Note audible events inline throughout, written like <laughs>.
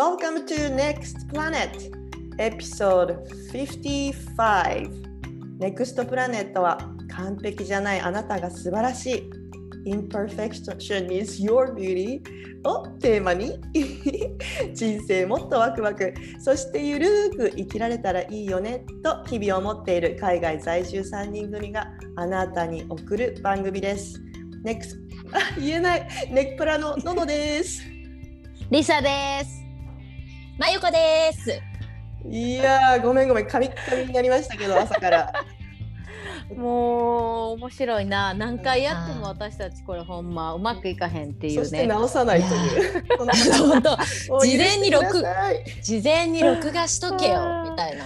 Welcome to Next Planet Episode 55 NEXT Planet は完璧じゃないあなたが素晴らしい Imperfection is your beauty をテーマに <laughs> 人生もっとワクワクそしてゆるーく生きられたらいいよねと日々思っている海外在住3人組があなたに送る番組です。NEXT あ <laughs> 言えないネップラのののです。リサです。まゆこです。いやーごめんごめんカミッカミになりましたけど <laughs> 朝から。もう面白いな。何回やっても私たちこれほんまうまくいかへんっていそうしてね。直さないという。<laughs> 事前に録事前に録画しとけよみたいな。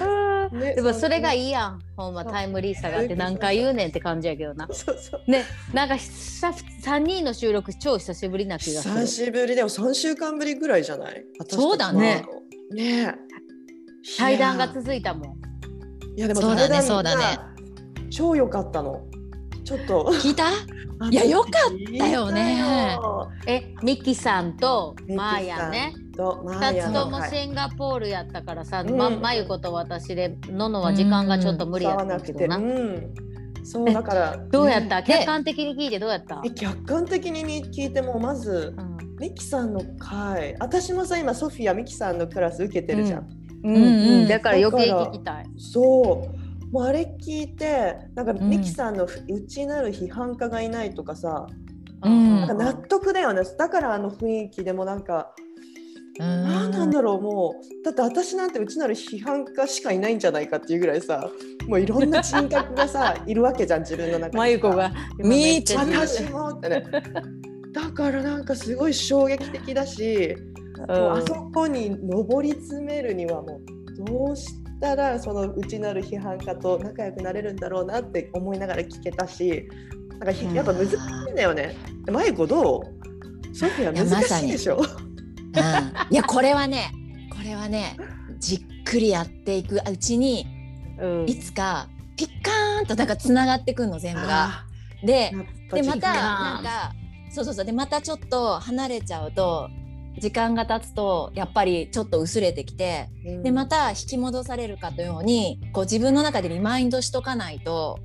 な。ねでもそれがい。いいやん。ほんまタイムリーさがあって何回言うねんって感じやけどな。そうそう。ね、なんか久3人の収録超久しぶりな気がす久る。しぶりでも3週間ぶりぐらいじゃない？そうだね。ねえ。対談が続いたもん。いやでもそうだねそうだねが超良かったの。ちょっと。聞いた？<laughs> いや良かったよねえ、ミキさんとマーヤね。とマー2ヤつともシンガポールやったからさ、うん。ままゆこと私でののは時間がちょっと無理やった。けどな。うん。そうだから。<laughs> どうやった、ね。客観的に聞いてどうやった？え、客観的に聞いてもまずうん。ミキさんの回。私もさ今ソフィアミキさんのクラス受けてるじゃん、うん。うん。うんだから余計聞きたい。そう。もうあれ聞いてなんかん。ミキさんの内なる批判家がいないとかさ、うん。なんか納得だよね。だからあの雰囲気でもなんか何なんだろうもう。だって私なんて内なる批判家しかいないんじゃないかっていうぐらいさもういろんな人格がさ <laughs> いるわけじゃん自分の中にさ。まゆこが私もってね。だからなんかすごい衝撃的だし、もうあそこに上り詰めるにはもうどうしたらその内なる批判家と仲良くなれるんだろうなって思いながら聞けたしなんかやっぱ難しいんだよね。まゆこどう？ソフィア難しいでしょ、うん。いやこれはね、これはね、じっくりやっていくうちにうん。いつかピッカーンとなんかつながってくんの全部が。あででまたかなんかそうそうそう。でまたちょっと離れちゃうと時間が経つとやっぱりちょっと薄れてきてうん。でまた引き戻されるかのようにこう自分の中でリマインドしとかないと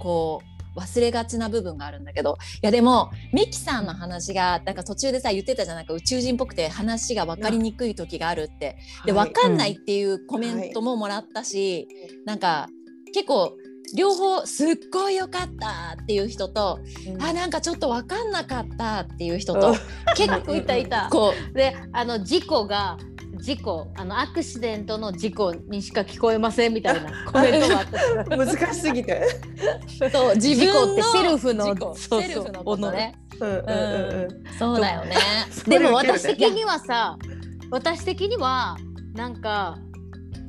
こう忘れがちな部分があるんだけど。いやでもミキさんの話がなんか途中でさ言ってたじゃん。なんか宇宙人っぽくて話が分かりにくい時があるって。ではい。分かんないっていうコメントももらったし、なんか結構両方すっごい良かったっていう人と、うん。あなんかちょっと分かんなかったっていう人と、結構いたいた。<laughs> こで、あの事故が事故、あのアクシデントの事故にしか聞こえませんみたいなコメントがあった。難しすぎて。うそう自事故分のってセルフの事故そうそうセルフのことね。うんうんうんうんそうだよね。でも私的にはさ、私的にはなんか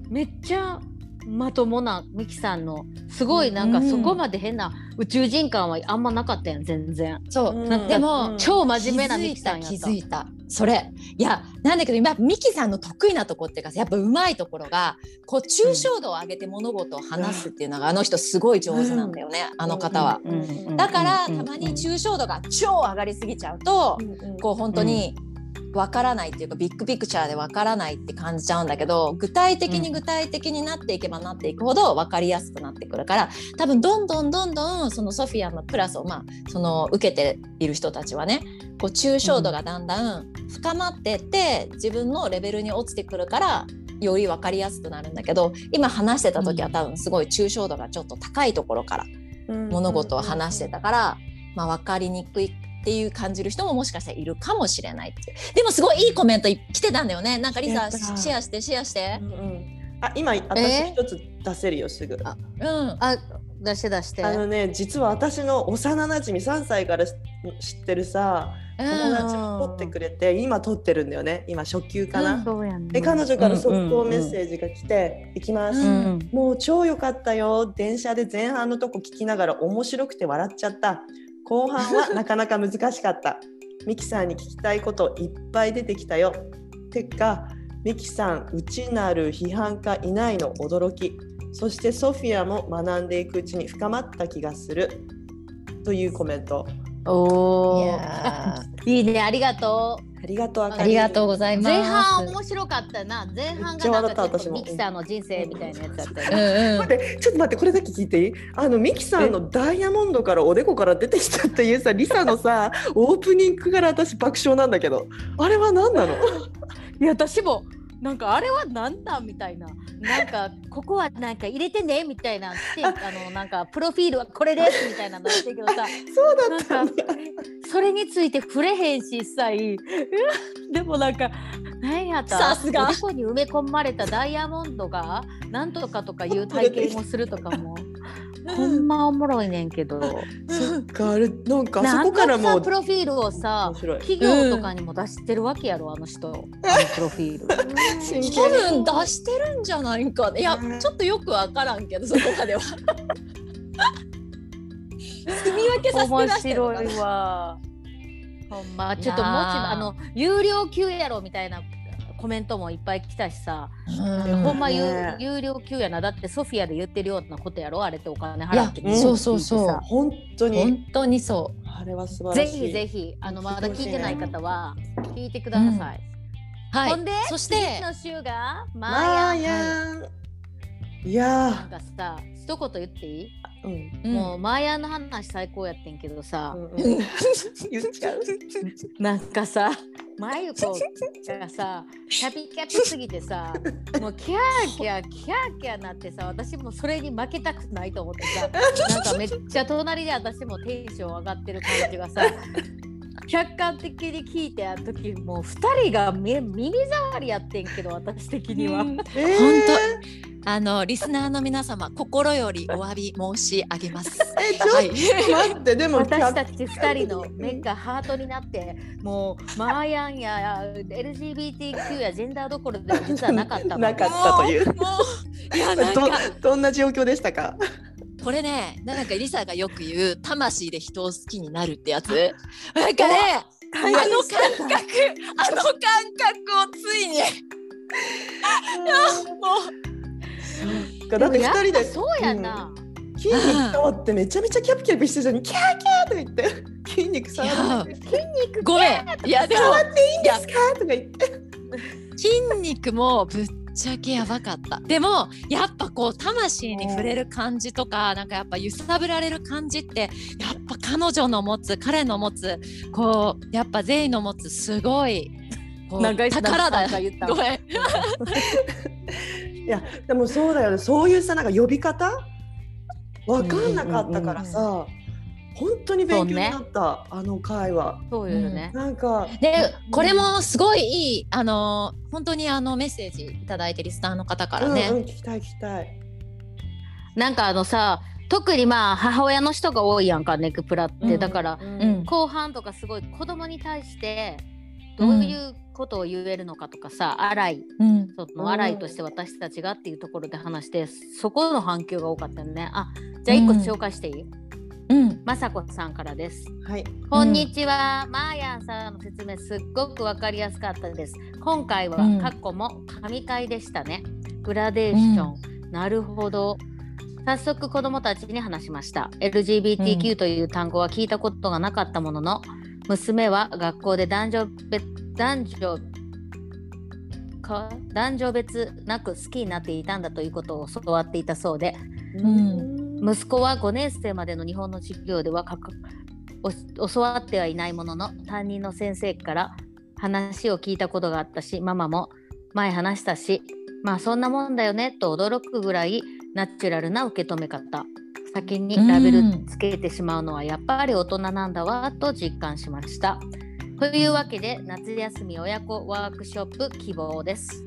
めっちゃまともなミキさんのすごいなんかうん。そこまで変な宇宙人感はあんまなかったやん全然。そう、うん。なんかでも、うん。超真面目なミキさんやった。気づいた気づいた。それ。いやなんだけど今ミキさんの得意なとこっていうかやっぱうまいところがこう抽象度を上げて物事を話すっていうのがあの人すごい上手なんだよね、あの方は。うんうんだからうんたまに抽象度が超上がりすぎちゃうと、うん。こう本当にわからないっていうかビッグピクチャーでわからないって感じちゃうんだけど具体的に具体的になっていけばなっていくほどわかりやすくなってくるから多分どんどんどんどんそのソフィアのクラスをまあその受けている人たちはねこう抽象度がだんだん深まってって自分のレベルに落ちてくるからより分かりやすくなるんだけど今話してた時は多分すごい抽象度がちょっと高いところからうん。物事を話してたから、まあ、分かりにくいっていう感じる人ももしかしたらいるかもしれないってでもすごいいいコメントい来てたんだよね。なんかリサシェアしてシェアして。うんうん。あ今私え一つ出せるよすぐ。あうん。あ出して出して。あのね実は私の幼なじみ3歳から知ってるさ友達も撮ってくれて今撮ってるんだよね。今初級かな。そうやんね。で彼女から速攻メッセージが来て「行きます」うん。もう超良かったよ。電車で前半のとこ聞きながら面白くて笑っちゃった後半はなかなか難しかった。ミキさんに聞きたいこといっぱい出てきたよ。てかミキさん内なる批判家いないの驚き。そしてソフィアも学んでいくうちに深まった気がする。というコメント。おお。<laughs> いいねありがとう。ありがとう、あかり。がとうございます。前半面白かったな。前半がなんかミキサーの人生みたいなやつだったようね。待ってちょっと待ってこれだけ聞いていい？あのミキさんのダイヤモンドからおでこから出てきたっていうさリサのさ <laughs> オープニングから私爆笑なんだけど。あれは何なの？いや私もなんかあれはなんだみたいな。なんかここはなんか入れてねみたいな。し <laughs> てあのなんかプロフィールはこれですみたいなのやってるけどさ。<laughs> そうだったんだ。かそれについて触れへんし一切。うんでもなんか何やった？さすが。こに埋め込まれたダイヤモンドがなんとかとかいう体験をするとかもほんまおもろいねんけど。そっかあれなんかあそなんこからもうさプロフィールをさ企業とかにも出してるわけやろあの人。あのプロフィール。<laughs> 真多剣分出してるんじゃないかいやうん。ちょっとよくわからんけどそこまでは。<laughs> 住み分けさせて面出してるのか白ないわ。ほんまちょっともうちあの有料級やろみたいなコメントもいっぱい来たしさ、うん。ほんま有ね。有料級やな。だってソフィアで言ってるようなことやろ？あれってお金払って。うんそう。そうそう本当に。本当にそあれは素晴ぜらしい。ひぜひあのまだ聞いてない方は聞いてください。うはい。ほんでそし次ての週がママーヤーヤン。いなんやかさ一言言っていい、ーうん。うん。もうマーヤンの話最高やってんけどさ、うんうん。言っちゃうなんかさ、まゆこがさ、キャピキャピすぎてさ、もうキャーキャーキャーキャーなってさ、私もそれに負けたくないと思ってさ、なんかめっちゃ隣で私もテンション上がってる感じがさ、客観的に聞いてあの時もう2人がみ耳障りやってんけど私的には。えー。本あのリスナーの皆様心よりお詫び申し上げます。<laughs> えちょはい。っと待ってでも私たち2人の目がハートになってもうマーヤンや LGBTQ やジェンダーどころでは実はなかった <laughs> なかったという。もうもういやなんどかどんな状況でしたか？これねなんかリサがよく言う魂で人を好きになるってやつ？なんかねあの感覚あの感覚をついに。もだって二人でそうやな、筋肉触ってめちゃめちゃキャピキャピしてたのにキャーキャーとか言って。筋肉触やって。筋肉ごめん。いや触っていいんですか？とか言って。筋肉もぶっちゃけやばかった。でもやっぱこう魂に触れる感じとかなんかやっぱ揺さぶられる感じってやっぱ彼女の持つ彼の持つこうやっぱゼイの持つすごい長い宝だなんか言った。ごめん。<laughs> いやでもそうだよね。そういうさなんか呼び方？わかんなかったからさ、本当に勉強になった、あの会話そうよね、なんかでこれもすごいいいあの本当にあのメッセージいただいてリスナーの方からね、うんうん、聞きたい聞きたい。なんかあのさ特にまあ母親の人が多いやんかネクプラって、うんだからうん。後半とかすごい子供に対してどういうことを言えるのかとかさ、荒いうん。その荒いとして私たちがっていうところで話してそこの反響が多かったよね。あじゃあ一個紹介していい、うん。まさこさんからです。はい。こんにちは、マーヤンさんの説明すっごくわかりやすかったです。今回はうん。過去も神回でしたね。グラデーション、なるほど。早速子どもたちに話しました。LGBTQ という単語は聞いたことがなかったものの、娘は学校で男女別男女か男女別なく好きになっていたんだということを教わっていたそうで。ん息子は5年生までの日本の授業ではかかお教わってはいないものの担任の先生から話を聞いたことがあったしママも前話したしまあそんなもんだよねと驚くぐらいナチュラルな受け止め方先にラベルつけてしまうのはやっぱり大人なんだわと実感しました。というわけで夏休み親子ワークショップ希望です。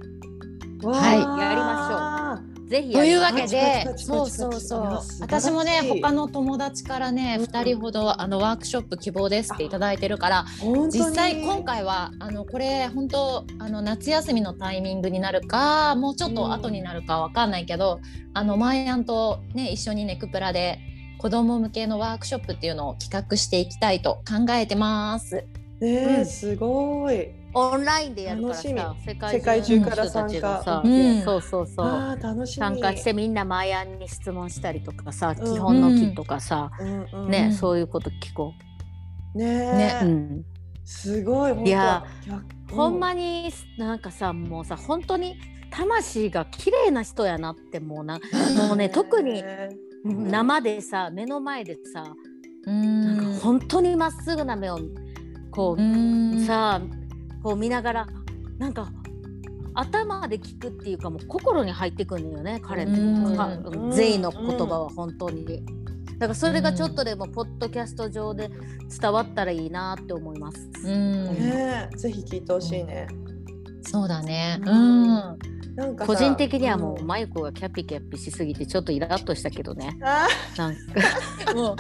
はいやりまぜひというわけでそうそうそう。私もね他の友達からねうん。2人ほどあのワークショップ希望ですっていただいてるから本当に。実際今回はあのこれ本当あの夏休みのタイミングになるかもうちょっと後になるかわかんないけど、あのマイアンとね一緒にネクプラで子供向けのワークショップっていうのを企画していきたいと考えてます。ねえ、うんすごいオンラインでやるからさ楽世界世界中からの人たちがさ。参加。うん。そうそうそう。あー楽しみ。参加してみんなマヤンに質問したりとかさ、うん。基本の木とかさ、うんうんね、うん。そういうこと聞こねえ。う。うん、すごいいや逆。ほんまになんかさもうさ本当に魂が綺麗な人やなってもうな <laughs> もうね特にね生でさ目の前でさうなんかん本当にまっすぐな目をこうう、ん。さあこう見ながらなんか頭で聞くっていうかもう心に入ってくるんだよね彼うんかうん全員の言葉は本当に。だからそれがちょっとでもポッドキャスト上で伝わったらいいなって思います。うんねぜひ聞いてほしいね。そうだね。ううんん。なんかさ個人的にはもううんマイコがキャピキャピしすぎてちょっとイラッとしたけどね。あなんか <laughs> もう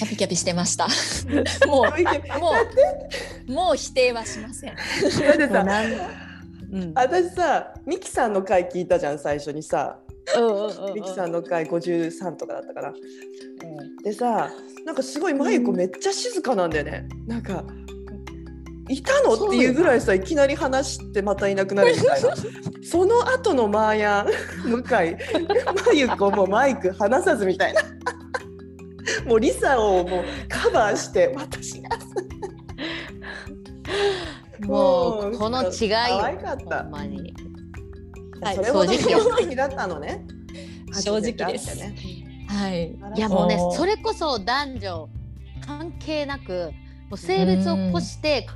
キャピキャピしてました。<laughs> もうもうもう否定はしません。ってさなんうん私さミキさんの回聞いたじゃん最初にさうんうんうんうんミキさんの回53とかだったから。でさなんかすごいマユコめっちゃ静かなんだよね。なんかいたの？っていうぐらいさいきなり話してまたいなくなるみたいな。<laughs> その後のマーヤン向井マユコもマイク離さずみたいな。<laughs> もうリサをもうカバーして私がもうこの違いよ可愛かった。ほんまに。はいそれほど正直だったのね。正直です。ね。はい。いやもうねそれこそ男女関係なくもう性別を越して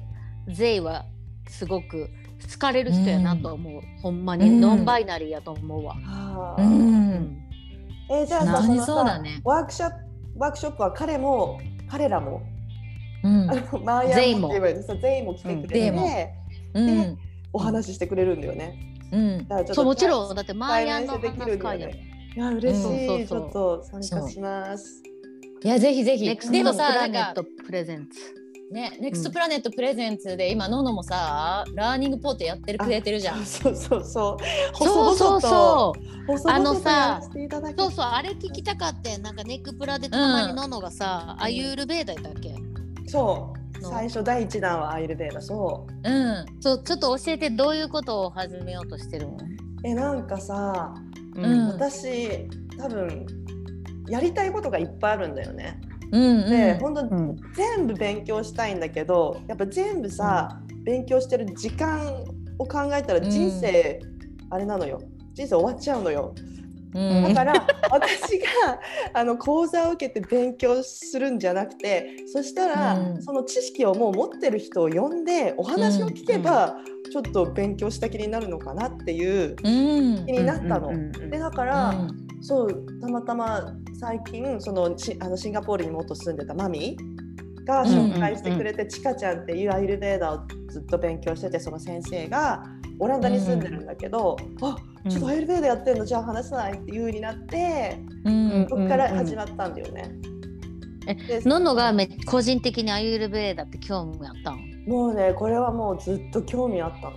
ゼイはすごく好かれる人やなと思う、ほんまに、うん。ノンバイナリーやと思うわ。あ。う。ーうん。えーじゃあさ何そのさそうだね。ワークショップワークショップは彼も彼らもうん。あのマーヤンもって言えばいいのそう全員も来てくれうん。て、うん。お話ししてくれるんだよね。うん。だからちょっとそうもちろん。だってマーヤンの話会やんだよね。いや嬉しい、うんそうそうそう。ちょっと参加します。いやぜひぜひ。ネクスでもさトプラなんかネットプレゼンツ。ねネクストプラネットプレゼンツで今ノノもさラーニングポートやってるくれてるじゃん。そうそうそう。そうそうそう。う。細々あのとさそうそうあれ聞きたかってんなんかネクプラでたまにののがさ、アユールベーダやっけ？そう。の最初第一弾はアイルベーダそう。うん。そうちょっと教えてどういうことを始めようとしてるの、えなんかさ、うん私多分やりたいことがいっぱいあるんだよね。うんで、うん。本当うん全部勉強したいんだけどやっぱ全部さ、勉強してる時間を考えたら人生、あれなのよ。人生終わっちゃうのよ。うん。だから私が <laughs> あの講座を受けて勉強するんじゃなくてそしたら、うん。その知識をもう持ってる人を呼んでお話を聞けば、ちょっと勉強した気になるのかなっていううん。気になったの。うんうんうんでだから、そうたまたま最近そのしあのシンガポールに元住んでたマミが紹介してくれて、ちかちゃんっていうアイルベーダーをずっと勉強しててその先生がオランダに住んでるんだけど、あちょっとアイルベーダーやってんのじゃあ話さないっていう風になってうんそこから始まったんだよね。えでののがめ個人的にアユールベーダって興味あったんもうねこれはもうずっと興味あったの。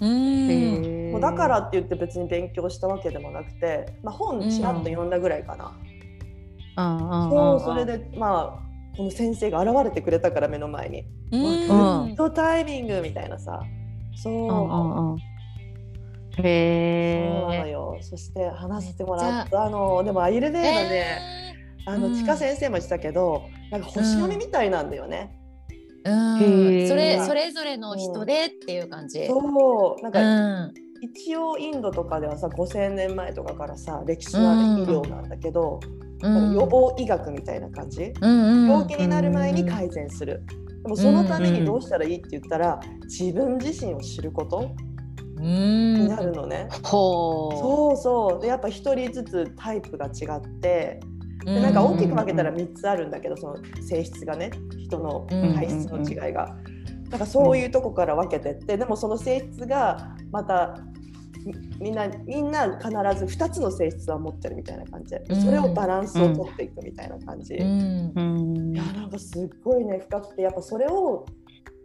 うん。もうだからって言って別に勉強したわけでもなくて、まあ、本ちらっと読んだぐらいかな。そうそれでまあこの先生が現れてくれたから目の前に。うん。うんとタイミングみたいなさ。そう,、うんうん。うんそう。なのへえよ。そして話してもらった。あのでもアイルベーダね、あのうんちか先生も言ってたけどなんか星読みみたいなんだよね、うん。へーそれそれぞれの人でっていう感じ。そう。なんうか、ん。一応インドとかではさ5,000年前とかからさ歴史のある医療なんだけど、予防医学みたいな感じ、うん病気になる前に改善する、でもそのためにどうしたらいいって言ったら、自分自身を知ることうん。になるのね、ほそうそう。でやっぱ一人ずつタイプが違ってうでなんか大きく分けたら3つあるんだけどその性質がね人のうん。体質の違いが。なんかそういうとこから分けてってでもその性質がまたみみんなみんな必ず2つの性質は持ってるみたいな感じ。でそれをバランスを取っていくみたいな感じ。うん。ううん。いやなんかすっごいね深くてやっぱそれを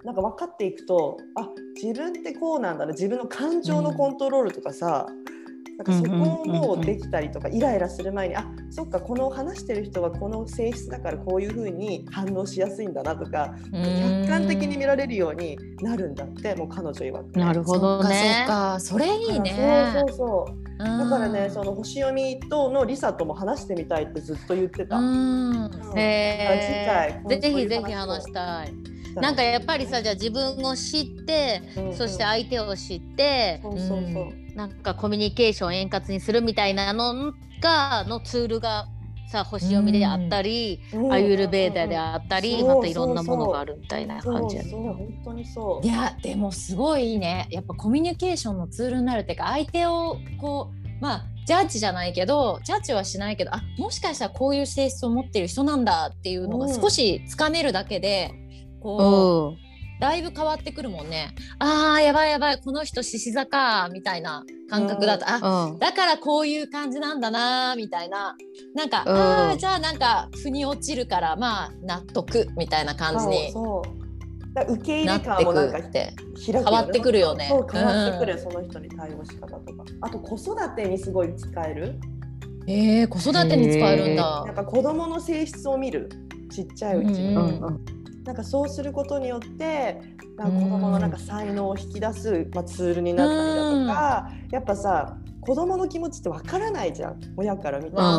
なんか分かっていくとあ自分ってこうなんだな自分の感情のコントロールとかさ、なんかそこもできたりとかイライラする前にあそっかこの話してる人はこの性質だからこういうふうに反応しやすいんだなとか客観的に見られるようになるんだってもう彼女曰く、なるほどね。そっかそれいいね。そうそうそう。だからねその星読みとのリサとも話してみたいってずっと言ってた。へ次回えぜひぜひ話したい。なんかやっぱりさじゃあ自分を知って、うんうん。そして相手を知って、そうそうそう。なんかコミュニケーションを円滑にするみたいなのがのツールがさ星読みであったり、うん。アユルベーダであったり、そうまたいろんなものがあるみたいな感じやね本当にそう。い。やでもすごいいいね。やっぱコミュニケーションのツールになるっていうか相手をこうまあジャッジじゃないけどジャッジはしないけどあもしかしたらこういう性質を持ってる人なんだっていうのがうん。少しつかめるだけで、こううんだいぶ変わってくるもんね。あーやばいやばい。この人獅子座かみたいな感覚だと、あうん。だからこういう感じなんだなみたいな。なんか、うん。あーじゃあなんか腑に落ちるからまあ納得みたいな感じにそう受け入れ感もなんかくって変わってくるよね。そう変わってくる、うん。その人に対応し方とか。あと子育てにすごい使える？えー、子育てに使えるんだ。なん。か子供の性質を見る。ちっちゃいうちに。うんうんうんなんかそうすることによってなんか子供のなんか才能を引き出す、まあ、ツールになったりだとか、やっぱさ子供の気持ちってわからないじゃん。親から見たら。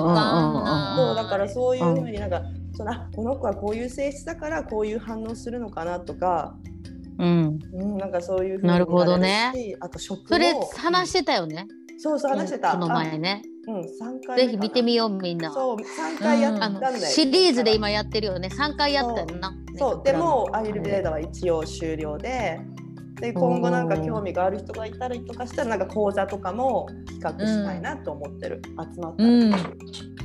そうだからそういうふうになんか、そのあこの子はこういう性質だからこういう反応するのかなとか、うん、うん、なんかそういうふうになるほどね。あと食も。それ話してたよね、そうそう話してた、この前ね。あうん三回ぜひ見てみようみんな。そう三回やったあんだよ、のシリーズで今やってるよね。3回やったよな。そう。でもアイルベーダダは一応終了で。で今後なんか興味がある人がいたりとかしたらなんか講座とかも企画したいなと思ってる、集まったら、うん。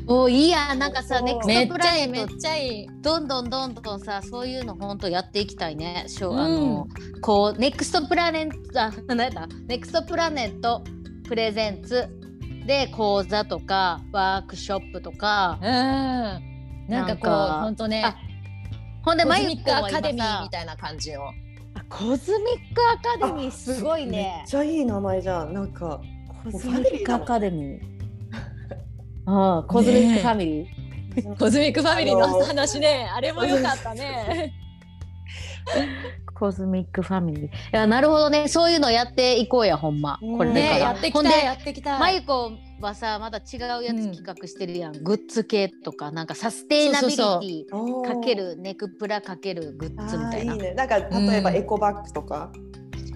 おいいやなんかさネクめっストプラちゃいいめっネットちゃいい。どんどんどんどんさそういうの本当やっていきたいねしょ、うん。あのこうネクストプラネットあなんだネクストプラネットプレゼンツで講座とかワークショップとかうん。なんかこう本当ねあ。ほんでコズミックアカデミーさみたいな感じの。あコズミックアカデミーすごいめねっちゃいい名前じゃんなんかコズミックアカデミーああコズミックファミリー、コズミックファミリーあのの話ね。あれも良かったね。<laughs> コズミックファミリー。いやなるほどね。そういうのやっていこうやほんま。うん。これねやってきたいやってきたい。マユコはさまだ違うやつ企画してるやん、グッズ系とかなんかサステイナビリティかけるネクプラかけるグッズみたいな。いいね。なんか例えばうん。エコバッグとか、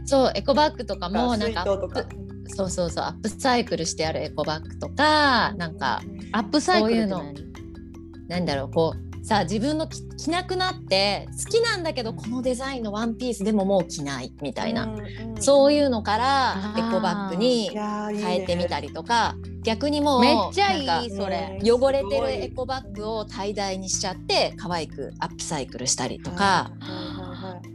そうエコバッグとかもなんかそうそうそうアップサイクルしてあるエコバッグとかなんかアップサイクルって何？なんだろうこうさあ自分の着着なくなって好きなんだけどこのデザインのワンピースでももう着ないみたいな、そういうのからエコバッグに変えてみたりとか逆にもうめっちゃいなんかいそれ。うん汚れてるエコバッグを tie dye にしちゃって可愛くアップサイクルしたりとか、はいはいはい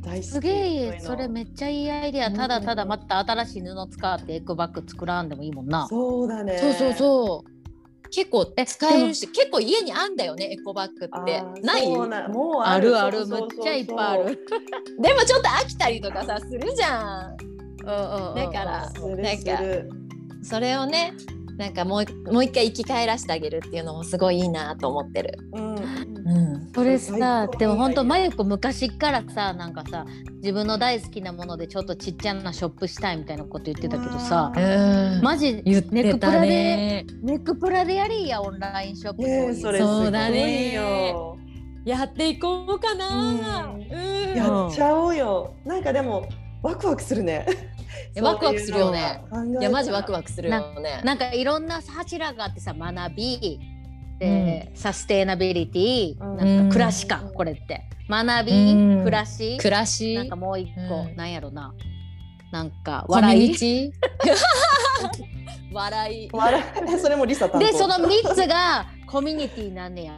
大好き。すげえそれめっちゃいいアイデア。ただただまた新しい布使ってエコバッグ作らんでもいいもんな。そうだね。そうそうそう結構え使えるし結構家にあんだよねエコバッグあって。ーない？そうなもうある。あるそうそうそうめっちゃいっぱいある。<laughs> でもちょっと飽きたりとかさするじゃん。うんうんうんだからするなんかそれをねなんかもうもう一回生き返らせてあげるっていうのもすごいいいなと思ってる。うん。うん、それ最さ高。でも本当マユコ昔からさなんかさ自分の大好きなものでちょっとちっちゃなショップしたいみたいなこと言ってたけどさうマジ言ってたネクプラでね。ネックプラでやりやオンラインショップねえそれすごそうだいね。よやっていこうかな。うん。うん。やっちゃおうよ。なんかでもワクワクするねえワクワクするよね。いやマジワククワクするよね。なんかいろんな柱があってさ学びで、サステイナビリティ、うん。なんか暮らしか、これって。学び、うん。暮らし暮らし。なんかもう一個、うん。なんやろな。なんか笑い。<laughs> 笑い。笑い。<laughs> それもリサ担当。でその3つがコミュニティなんねや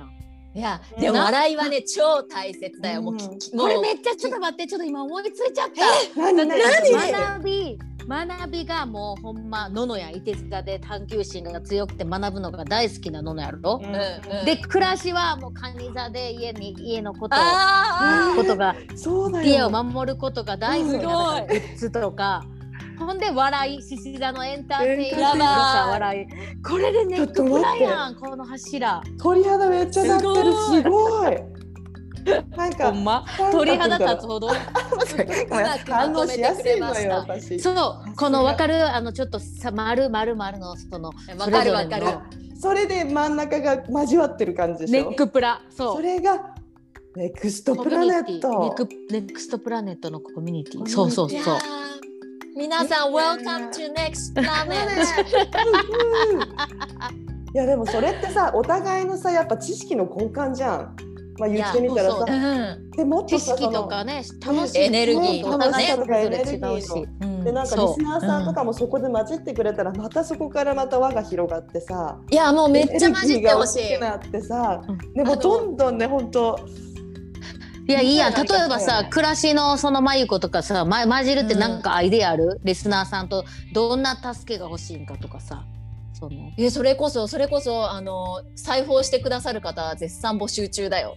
いやでも笑いはね超大切だよ。もうこれめっちゃちょっと待ってちょっと今思いついちゃった。何何学び学びがもうほんまののやいて座で探求心が強くて学ぶのが大好きなののやろ、で暮らしはもうカニ座で家に家のことことが家を守ることが大好きなグッズとかほんで笑い獅子座のエンターテインメントやばいさ笑い。これでネックプラやんこの柱。鳥肌めっちゃなってる。すすごい。なんかま？鳥肌立つほど。ごめん反応しやすいのよ私。そうこの分かるあのちょっとさ丸丸丸のそのわかるわかる。それで真ん中が交わってる感じでしょ？ネックプラそう。それがネクストプラネット。ネクネクストプラネットのコミュニティ。そうそうそう皆さん、Welcome to Next Planet! <laughs> いやでもそれってさお互いのさやっぱ知識の交換じゃん。まあ言ってみたらさ。うん。知でもっとさ識とかね楽しい。エネルギーとかね。お互いそれぞれ違うエネルギーし。うん。でなんかリスナーさんとかもそこで混じってくれたらまたそこからまた輪が広がってさ。いやもうめっちゃ混じってほしい。なってさ。うん。でもどんどんね本当いやいいやん。例えばさ暮らしのそのまゆことかさ、ま、混じるってなんかアイデアある、リスナーさんとどんな助けが欲しいんかとかさ。その。いやそれこそそれこそあの裁縫してくださる方絶賛募集中だよ。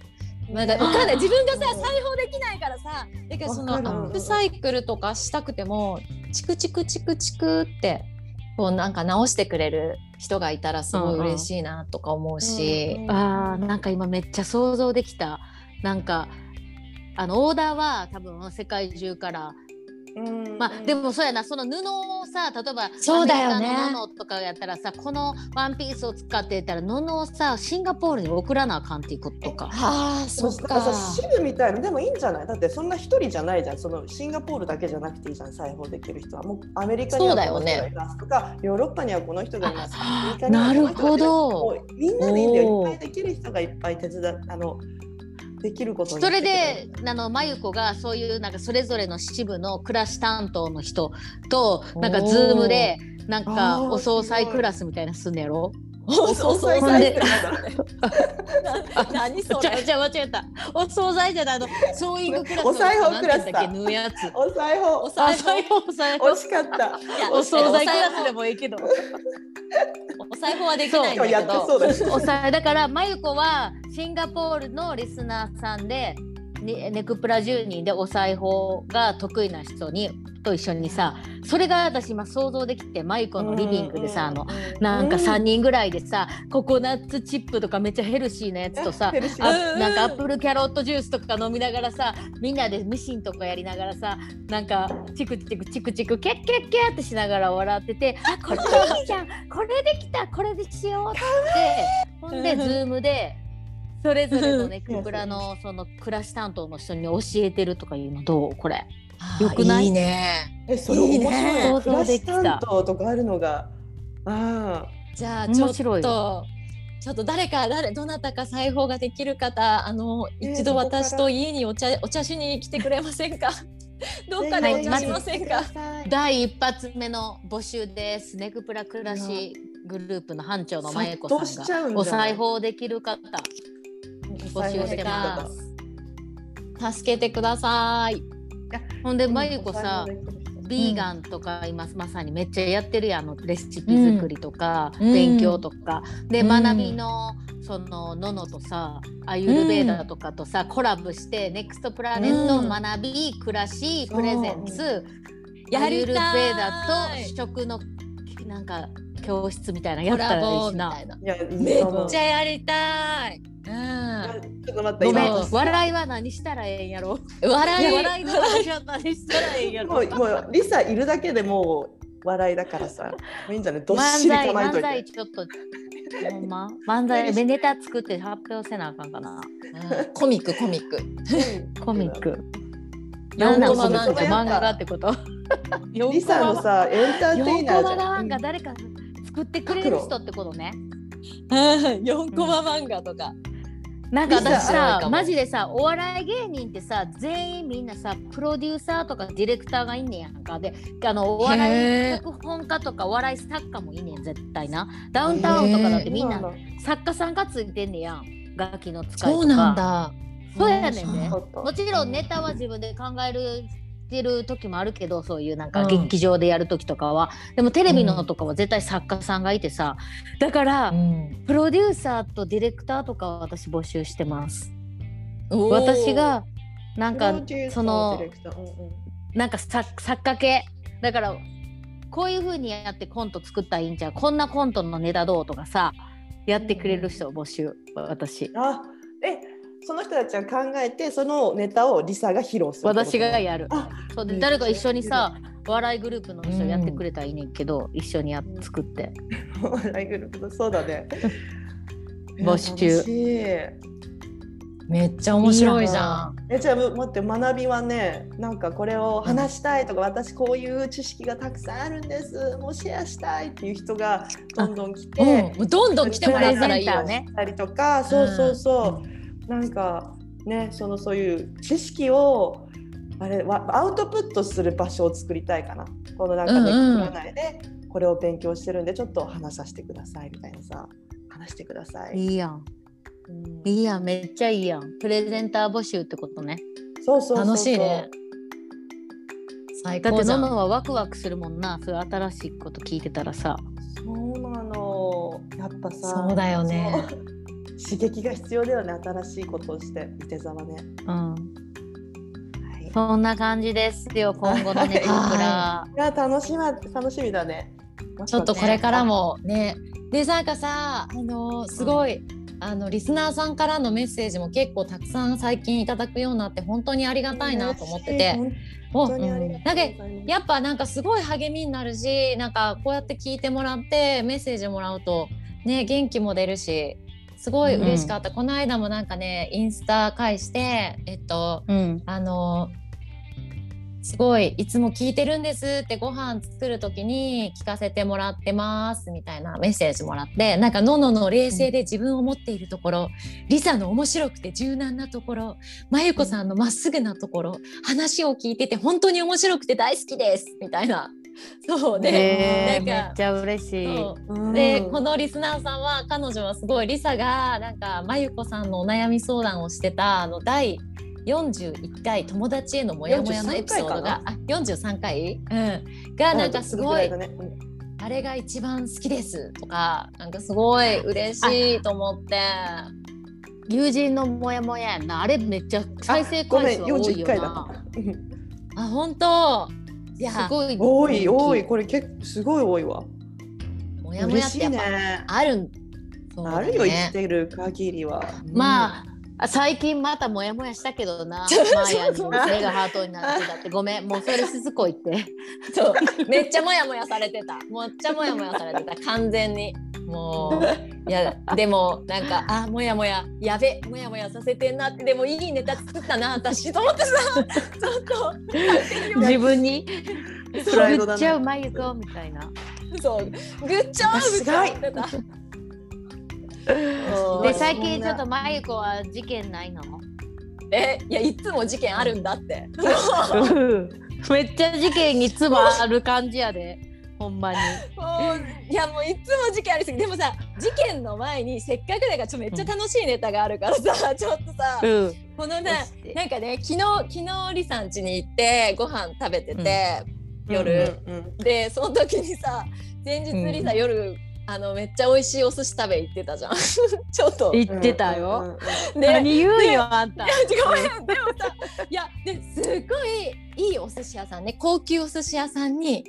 なんかわかんない。自分がさうん裁縫できないからさ。だけどそのアップサイクルとかしたくてもチクチクチクチクってこうなんか直してくれる人がいたらすごい嬉しいなとか思うし、うん。あーなんか今めっちゃ想像できた。なんかあのオーダーは多分世界中から。うん。まあでもそうやな。その布をさ例えばそうだよね。アメリカの布とかやったらさこのワンピースを使ってたら布をさシンガポールに送らなあかんっていうことか。ああそっか。さ支部みたいのでもいいんじゃない？だってそんな一人じゃないじゃん。そのシンガポールだけじゃなくていいじゃん裁縫できる人は。もうアメリカにはこの人がいますとか、ヨーロッパにはこの人がいます。アメリカにはこの人がいます。なるほど。みんなでいいんだよ。いっぱいできる人がいっぱい手伝あのできることにそれであのまゆこがそういうなんかそれぞれの支部の暮らし担当の人となんかズームでなんかお惣菜クラスみたいなすんのやろ？お惣菜ほんでな何それ？じゃ間違えた。お惣菜じゃないあの。ソーイングクラスお裁縫クラスだ。縫うやつ。お裁縫おお裁縫お裁縫惜しかった。お惣菜クおラスでもいいけど。お裁縫はできないんだけど。おさだからまゆこはシンガポールのリスナーさんでねネクプラ10人でお裁縫が得意な人にと一緒にさそれが私今想像できてまゆこのリビングでさあのなんか3人ぐらいでさココナッツチップとかめっちゃヘルシーなやつとさヘルシー。あなんかアップルキャロットジュースとか飲みながらさみんなでミシンとかやりながらさなんかチクチクチクチクキャッキャッキャッってしながら笑ってて「あこれでいいじゃんこれできたこれでしよう」ってほんでズームでそれぞれのネクプラのその暮らし担当の人に教えてるとかいうのどう？これ。よくない？いいね。えそれ面白い。いいね。ね想像できた暮らし担当とかあるのがあじゃあちょっとちょっと誰か誰どなたか裁縫ができる方あのえー一度私と家にお茶お茶しに来てくれませんか？<laughs> どっかあでお茶しませんか、第一発目の募集です。ネクプラ暮らしグループの班長のまゆこ殺到しちゃさがおうんんじゃない裁縫できる方募集してます。助けてください。ほんでまゆこさビーガンとか今まさにめっちゃやってるやんあのレシピ作りとか、うん。勉強とか、でうん。学びのそのののとさアユルベーダとかとさ、コラボしてネクストプラネットうん学び暮らしプレゼンツアユルベーダと食のなんか教室みたいなのやコったらいいしな。い。やめっちゃゃやりたい、うん、ちょっと待ってごめん。今笑いは何したらええんやろ。笑い笑いの話は何したらええんやろ。もうもうリサいるだけでもう笑いだからさ。いいんじゃない？<laughs> どっ漫しり構えといて才ちょっとほんま。漫才ネタ作って発表せなあかんかな。う <laughs> んコミック。コミック。<laughs> コミック。四なんなん？コマ漫画コミック漫画がってこと？リサのさエンターテイ4ナーじゃん。画誰か作ってくれる人ってことね。4コマ漫画とか、なんか私さマジでさお笑い芸人ってさ全員みんなさプロデューサーとかディレクターがいんねやんか。であのお笑い脚本家とかお笑い作家もいんねん絶対な。ダウンタウンとかだってみんな作家さんがついてんねやん。楽器の使いとか。そうなんだ。そうやねんね。もちろんネタは自分で考えるてる時もあるけどそういうなんかうん。劇場でやる時とかは、でもテレビのとかは絶対作家さんがいてさ。だから、うん。プロデューサーとディレクターとかは私募集してます。私がなんかそのなんか作作家系。だからこういう風にやってコント作ったらいいんじゃんこんなコントのネタどうとかさやってくれる人を募集私。あえその人たちは考えてそのネタをリサが披露する私がやる。あそうで誰か一緒にさ笑いグループの人やってくれたらいいねんけど、一緒にやうん作って。<laughs> 笑いグループだそうだね。<laughs> 募集。いや楽しい。めっちゃ面白いじゃん。えじゃあ待って学びはねなんかこれを話したいとか、私こういう知識がたくさんあるんです。もうシェアしたいっていう人がどんどん来て、うん、もうどんどん来てもらったらいいよね。たりとかそうそうそう、なんかねそのそういう知識をあれわアウトプットする場所を作りたいかな。このなんかね、うんうん。占いでこれを勉強してるんでちょっと話させてくださいみたいなさ話してください。いいやん。うん。いいやん。めっちゃいいやん。プレゼンター募集ってことね。そうそうそうそう。楽しいね。最だっ高じゃん。てノノはワクワクするもんな。そういう新しいこと聞いてたらさ。そうなの。やっぱさそうだよね。そう刺激が必要だよね新しいことをして伊手座はね。うんはい、そんな感じですよ今後の <laughs> ネクプラいや楽しみ楽しみだね。ちょっとこれからもね。でなんかさあのすごい、あのリスナーさんからのメッセージも結構たくさん最近いただくようになって本当にありがたいなと思ってて。本当にありがとうございます。やっぱなんかすごい励みになるしなんかこうやって聞いてもらってメッセージもらうとね元気も出るしすごい嬉しかった、この間もなんかねインスタ返してえっとうん。あのすごいいつも聞いてるんですってご飯作る時に聞かせてもらってますみたいなメッセージもらってなんかののの冷静で自分を持っているところ、リサの面白くて柔軟なところまゆこさんのまっすぐなところ話を聞いてて本当に面白くて大好きですみたいな <laughs> そうで、えー、めなんかっちゃ嬉しい。でこのリスナーさんは彼女はすごいリサがなんかまゆこさんのお悩み相談をしてたあの第41回友達へのモヤモヤのエピソードがあ43回、うん、がなんかすごいあれが一番好きですとかなんかすごい嬉しいと思って。友人のモヤモヤやんな。あれめっちゃ再生回数多い41回だよなあ本当いやすごい多い多い人これ結構すごい多いわ。モヤモヤ嬉してやっぱね。あるんそうだあねるよ生きてる限りは。まああ最近またモヤモヤしたけどな。<laughs> マーヤに目がハートになってたって。ごめん。もうそれしつこいって。<laughs> そう。めっちゃモヤモヤされてた。めっちゃモヤモヤされてた。完全に。もう。いやでもなんかあモヤモヤ。やべ。モヤモヤさせてんなって。でもいいネタ作ったな私と思ってさ。ちょっと。<laughs> 自分に？プライドだな。めっちゃうまいぞみたいな。そう。グッジョブって思ってた。そうで最近ちょっとまゆこは事件ないの？えいやいつも事件あるんだって。めっちゃ事件につばある感じやでほんまに。もういやもういつも事件ありすぎてでもさ事件の前にせっかくだからちょっとめっちゃ楽しいネタがあるからさ、ちょっとさ、うん。このねなんかね昨日昨日りさん家に行ってご飯食べてて、夜、うんうんでその時にさ前日りさ、うん。夜あのめっちゃ美味しいお寿司食べ行ってたじゃん。<laughs> ちょっと。うん言ってたよ、うんうん何言うんよあんた。ごめんでもさいやですっごいいいお寿司屋さんね。高級お寿司屋さんに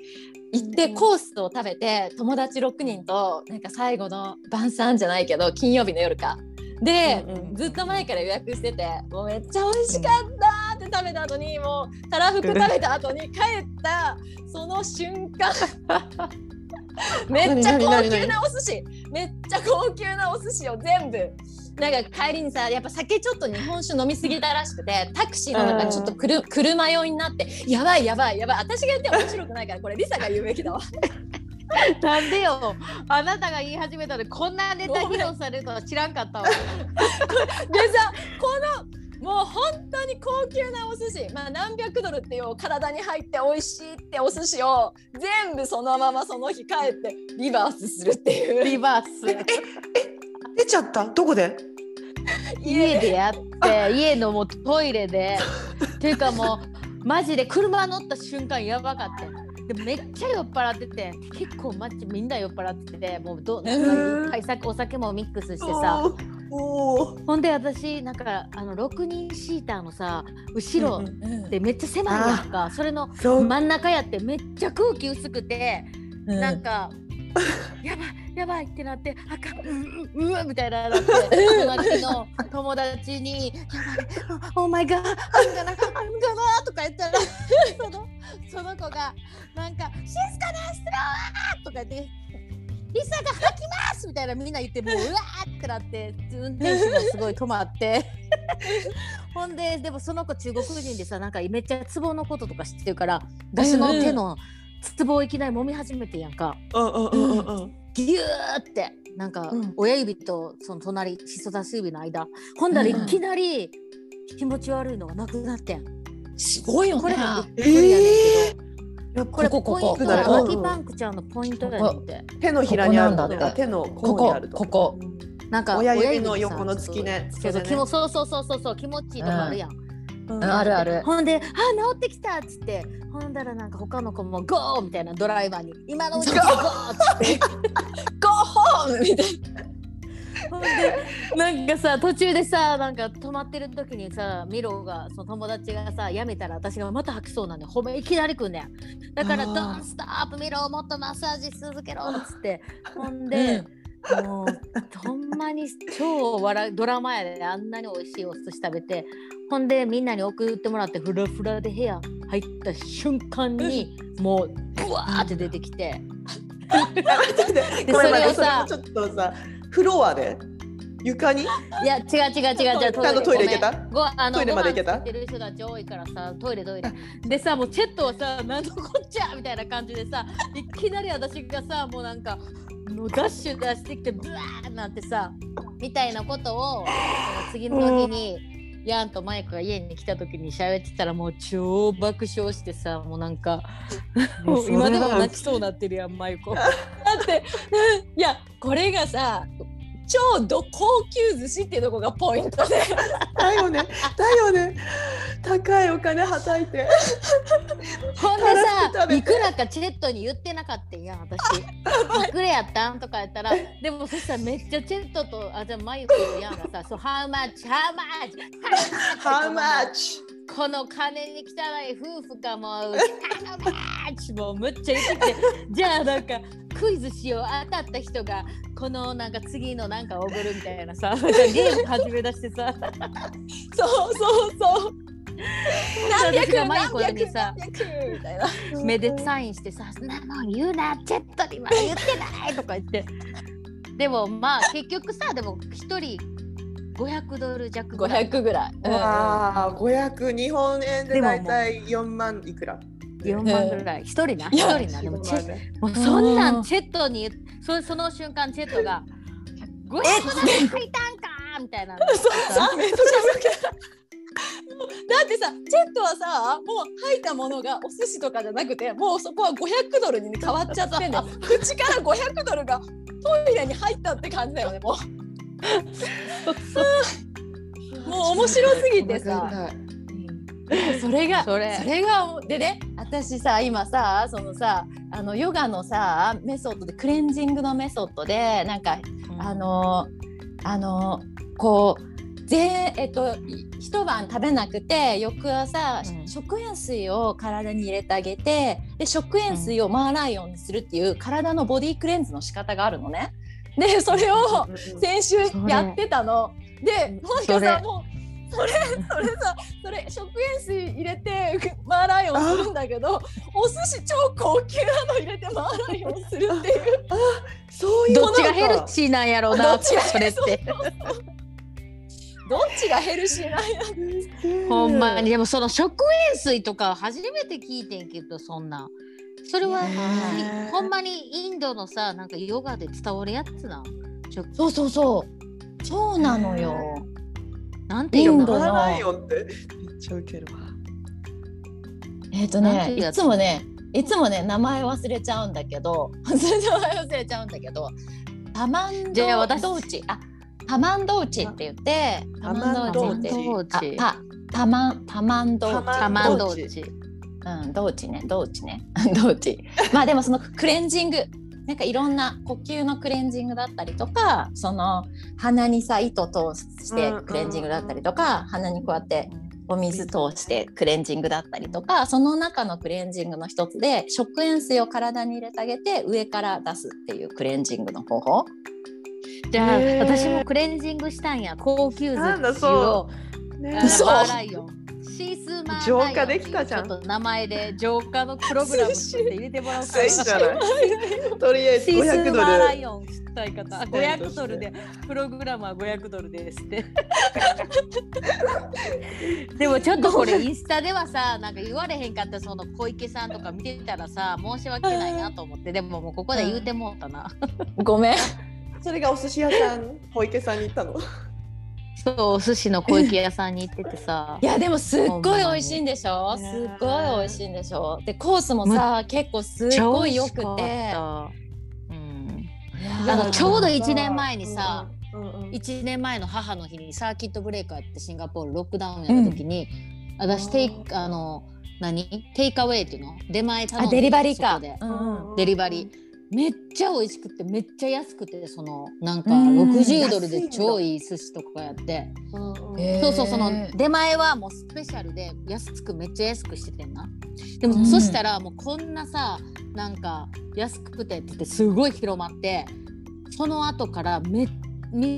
行ってうんコースを食べて友達6人となんか最後の晩餐じゃないけど金曜日の夜か。で、うんうん。ずっと前から予約しててもうめっちゃ美味しかったって食べた後にもうたらふく食べた後に帰ったその瞬間 <laughs> <laughs> めっちゃ高級なお寿司。めっちゃ高級なお寿司を全部。なんか帰りにさやっぱ酒ちょっと日本酒飲みすぎたらしくてタクシーの中ちょっとくる車酔いになってやばいやばいやばい。私が言っても面白くないからこれリサが言うべきだわ。<laughs> なんでよ。あなたが言い始めたのでこんなネタ披露されるとは知らんかったわ。<laughs> でさこのもう本当に高級なお寿司。まあ何百ドルっていう体に入って美味しいってお寿司を全部そのままその日帰ってリバースするっていう。リバース。出ちゃった？どこで？<laughs> 家で。やって家のもうトイレで。っていうかもうマジで車乗った瞬間やばかった。よでめっちゃ酔っ払ってて結構マジみんな酔っ払っててもうどなんかいっぱい酒お酒もミックスしてさほんで私なんかあの6人シーターのさ後ろうんうんでめっちゃ狭いやんか。それのそう。真ん中やってめっちゃ空気薄くてうん。なんか、やばいやばいってなってあかんうううわみたいななって <laughs> 隣の友達に「やばい Oh my god I'm gonna I'm gonna」とか言ったらそのその子がなんか「静かなスロー!」とか言って「リサが吐きます!」みたいなみんな言ってもううわーってなって運転手もすごい止まって。<laughs> ほんででもその子中国人でさなんかめっちゃツボのこととか知ってるから私の手のツボをいきなり揉み始めてんやんか。うんうんうんうんうん。ギューってなんかうん。親指とその隣人差し指の間。ほんだらいきなり気持ち悪いのがなくなってん。すごいよね。これがびっくりやねんけど、これここポイントここ。だここパンクちゃんのポイントやねんって。手のひらにあるんだって。手のここ甲にあると。こ。こなんか親指の横の付きね付け根ね。気もそうそうそうそうそう気持ちいいとこあるやん、うん。うんあるある。ほんで「あ治ってきた」っつって。ほんだらなんか他の子も「ゴー!」みたいなドライバーに「今のうちにゴー!」っつって。<laughs> ゴーホームみたいほんでなんかさ途中でさなんか止まってる時にさミロがその友達がさやめたら私がまた吐きそうなんで褒めいきなりくんねん。だから「あー。ドンストップミロもっとマッサージ続けろ」っつって。<laughs> ほんで、もうほんまに超笑うドラマやで。あんなに美味しいお寿司食べて。ほんでみんなに送ってもらってフラフラで部屋入った瞬間にもうブワーって出てきて。<laughs> それをさちょっとさフロアで？床に？いや違う違う違う違うちゃんとトイレ行けた？ごあのトイレまで行けた？ってる人たち多いからさトイレトイレ。でさもうチェットはさ何のこっちゃみたいな感じでさいきなり私がさもうなんかもうダッシュ出してきてブワーなってさみたいなことをその次の日に、ヤンとマイクが家に来た時に喋ってたらもう超爆笑してさもうなんかもう今でも泣きそうになってるやんマイコ。だって。いやこれがさ超ど高級寿司っていうとこがポイントで。だよね。だよね。高いお金はたいて。ほんでさいくらかチェットに言ってなかったんや私。いくらやったんとかやったらでもそしたらめっちゃチェットとあじゃあマユコとヤンがさ「そう <laughs> How much? How much? How much? この金に汚い夫婦かもう?もうむっちゃ言ってきて。じゃあなんかクイズしよう。当たった人がこのなんか次のなんかおごるみたいなさ。ゲーム始め出してさ。そうそうそう。何百私がマユコ何百にさ。何百みたいな目でサインしてさ「そんなもん言うなチェットにまだ言ってない」とか言ってでもまあ結局さでも一人500ドル弱ぐらい。500ぐらい、うんわあ500日本円ででもだいたい4万いくら？4万ぐらい。一人な。い一や人な。でもチェ4万ねもうそんなうん。んチェットにそその瞬間チェットが「500ドル借りたんか!」みたいな。のそう。そうめっちゃだってさチェットはさもう吐いたものがお寿司とかじゃなくてもうそこは500ドルに変わっちゃってんだよ。口から500ドルがトイレに入ったって感じだよねもう <laughs> もう面白すぎてさ。それがそれ。がでね私さ今さそのさあのヨガのさメソッドでクレンジングのメソッドでなんかあのあのこうぜえっとい一晩食べなくて翌朝、うん。食塩水を体に入れてあげてで食塩水をマーライオンにするっていう体のボディクレンズの仕方があるのね。でそれを先週やってたの。でなんかそれ。さもうそれそれさそれ食塩水入れてマーライオンするんだけどお寿司超高級なの入れてマーライオンするっていう。そういうどっちがヘルシーなんやろうなそれって。どっちがヘルシーなんやほんまに。でもその食塩水とか初めて聞いてんけどそんなそれはほんまにインドのさなんかヨガで伝わるやつな食そうそうそう。そうなのよ。なんていうの？インドの。ライオンって。めっちゃウケるわえっ、となんてねいつ？つもねいつもね名前忘れちゃうんだけど。名前忘れちゃうんだけど。タマンドじゃあ私。ドーチあタマンドーチって言って。タマンドーチってタマンドーチあたタマンタマンドーチタマンドドーーチうん、ドーチね、ドーチね、ドーチ。まあでもそのクレンジング、なんかいろんな呼吸のクレンジングだったりとか、その鼻にさ糸通してクレンジングだったりとか、鼻にこうやってお水通してクレンジングだったりとか、その中のクレンジングの一つで食塩水を体に入れてあげて上から出すっていうクレンジングの方法。じゃあ私もクレンジングしたんや。高級寿なんだ司そをね。そうシースーマー浄化できたじゃん。ちょっと名前で浄化のプログラム作って入れてもらおうかな。い。とりあえずシース500ドーマーラル。イオン使い方ステンとして500ドルで。プログラムは500ドルですって。<laughs> でもちょっとこれインスタではさなんか言われへんかったその小池さんとか見てたらさ申し訳ないなと思って。でももうここで言うてもうたな、ごめん。<laughs> それがお寿司屋さん、小池さんに行ったの？そうお寿司の小池屋さんに行っててさ。<laughs> いやでもすっごい美味しいんでしょ？すっごい美味しいんでしょ？でコースもさ結構すっごいよくて。うん。いやあのーちょうど1年前にさ、うんうんうん。1年前の母の日にサーキットブレーカーってシンガポールロックダウンやった時に、私テイクあの何？テイクアウェイっていうの？出前頼んであデリバリーか。うんうん。デリバリーめっちゃ美味しくてめっちゃ安くてそのなんかうん。60ドルで超いい寿司とかやって。そうそうその出前はもうスペシャルで安くめっちゃ安くしててんな。でも、うん。そしたらもうこんなさなんか安くてってすごい広まってその後からめみ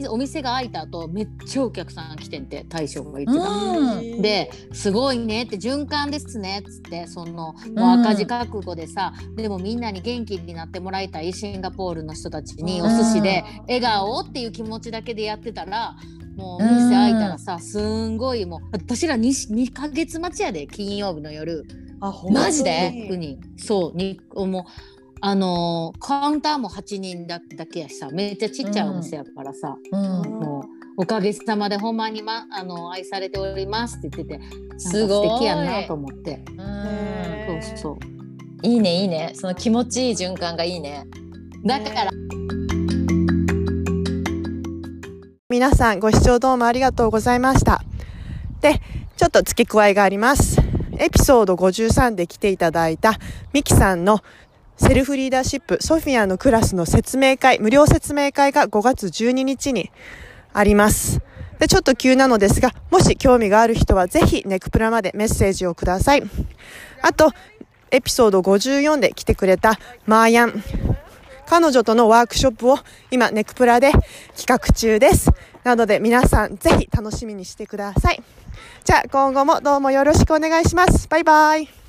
お店が開いた後めっちゃお客さん来てんって大将が言ってた。うん。ですごいねって循環ですねっつってそのうん。もう赤字覚悟でさ、でもみんなに元気になってもらいたいシンガポールの人たちにうん。お寿司で笑顔っていう気持ちだけでやってたらもうお店開いたらさすんごいもう私ら 2, 2ヶ月待ちやで金曜日の夜。あほんまマジで？6人そうにもうあのーカウンターも8人だだけやしさめっちゃちっちゃいお店やからさ、うん。もうおかげさまでほんまに、ま、あの愛されておりますって言っててすごい素敵やなと思って。うん。へそうそう。いいねいいね。その気持ちいい循環がいいね。だから。皆さんご視聴どうもありがとうございました。で、ちょっと付け加えがあります。エピソード53で来ていただいたミキさんのセルフリーダーシップソフィアのクラスの説明会、無料説明会が5月12日にあります。で、ちょっと急なのですが、もし興味がある人はぜひネクプラまでメッセージをください。あと、エピソード54で来てくれたマーヤン。彼女とのワークショップを今ネクプラで企画中です。なので皆さんぜひ楽しみにしてください。じゃあ今後もどうもよろしくお願いします。バイバイ。